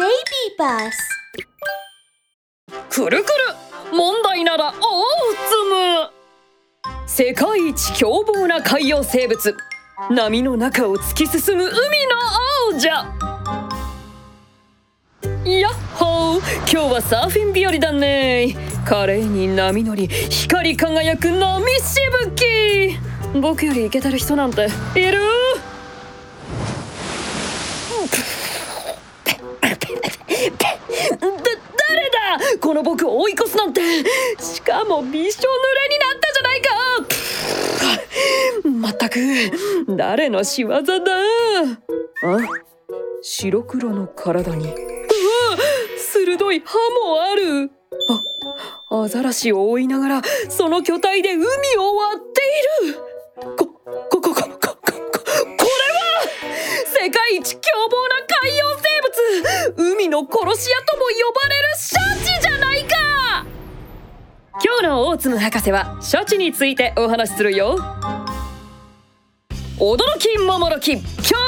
Baby Bus くるくる問題ならオーツム世界一凶暴な海洋生物。波の中を突き進む海の王者。やっほー。今日はサーフィン日和だね。華麗に波乗り光り輝く波しぶき。僕よりイケてる人なんている？の僕を追い越すなんて。しかもびしょ濡れになったじゃないか。まったく誰の仕業だ。あ？白黒の体に。うわ鋭い歯もある。あアザラシを追いながらその巨体で海を割っている。こここここここれは世界一凶暴な海洋生物。海の殺し屋とも呼ばれるシャ今日のオーツム博士はシャチについてお話しするよ驚き桃ろき今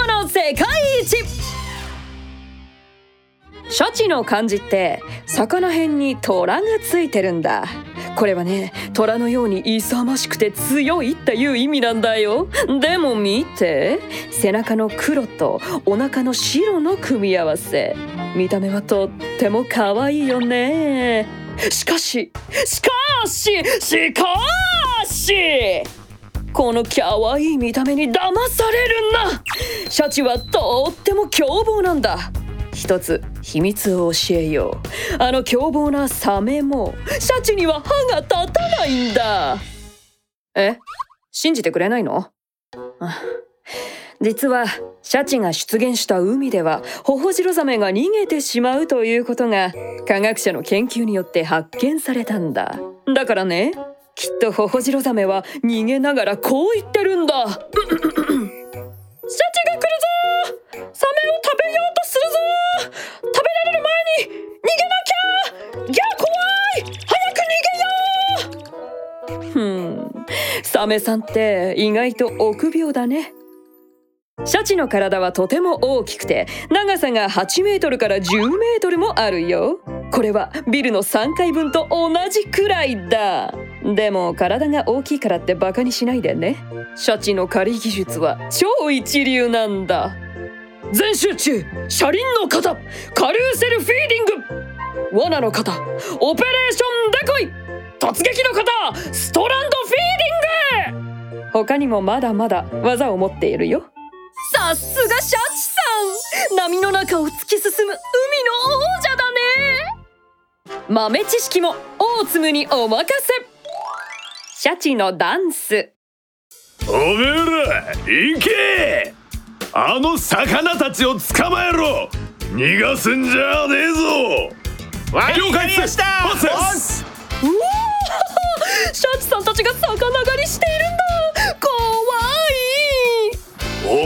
日の世界一シャチの漢字って魚辺に虎がついてるんだこれはね虎のように勇ましくて強いっていう意味なんだよでも見て背中の黒とお腹の白の組み合わせ見た目はとっても可愛いよねしかししかししかしこの可愛い見た目に騙されるな。シャチはとっても凶暴なんだ。一つ秘密を教えよう。あの凶暴なサメもシャチには歯が立たないんだ。え？信じてくれないの？あ実はシャチが出現した海ではホホジロザメが逃げてしまうということが科学者の研究によって発見されたんだ。だからねきっとホホジロザメは逃げながらこう言ってるんだ。シャチが来るぞサメを食べようとするぞ食べられる前に逃げなきゃ!いや怖い!早く逃げよう!ふん。サメさんって意外と臆病だね。シャチの体はとても大きくて長さが8メートルから10メートルもあるよ。これはビルの3階分と同じくらいだ。でも体が大きいからってバカにしないでね。シャチの狩り技術は超一流なんだ。全集中車輪の型 carousel feeding。罠の型 operation decoy 突撃の型 strand feeding。他にもまだまだ技を持っているよ。さすがシャチさん。波の中を突き進む海の王者だね。豆知識もオーツムにお任せ。シャチのダンス。おめえら行け。あの魚たちを捕まえろ。逃がすんじゃねえぞ。了解やりました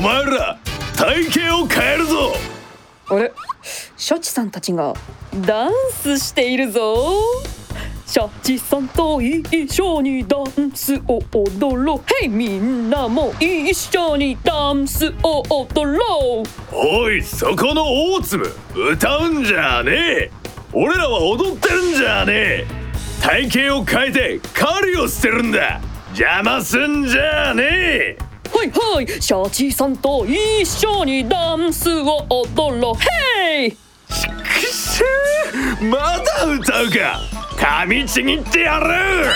前ら体型を変えるぞ。あれ？シャチさんたちがダンスしているぞ。シャチさんと一緒にダンスを踊ろう。へいみんなも一緒にダンスを踊ろう。おいそこの大粒歌うんじゃねえ。俺らは踊ってるんじゃねえ。体型を変えて狩りを捨てるんだ。邪魔すんじゃねえはいはい。シャチさんと一緒にダンスを踊ろう。ヘイ。ちくしゅー。まだ歌うか。噛みちぎってやる。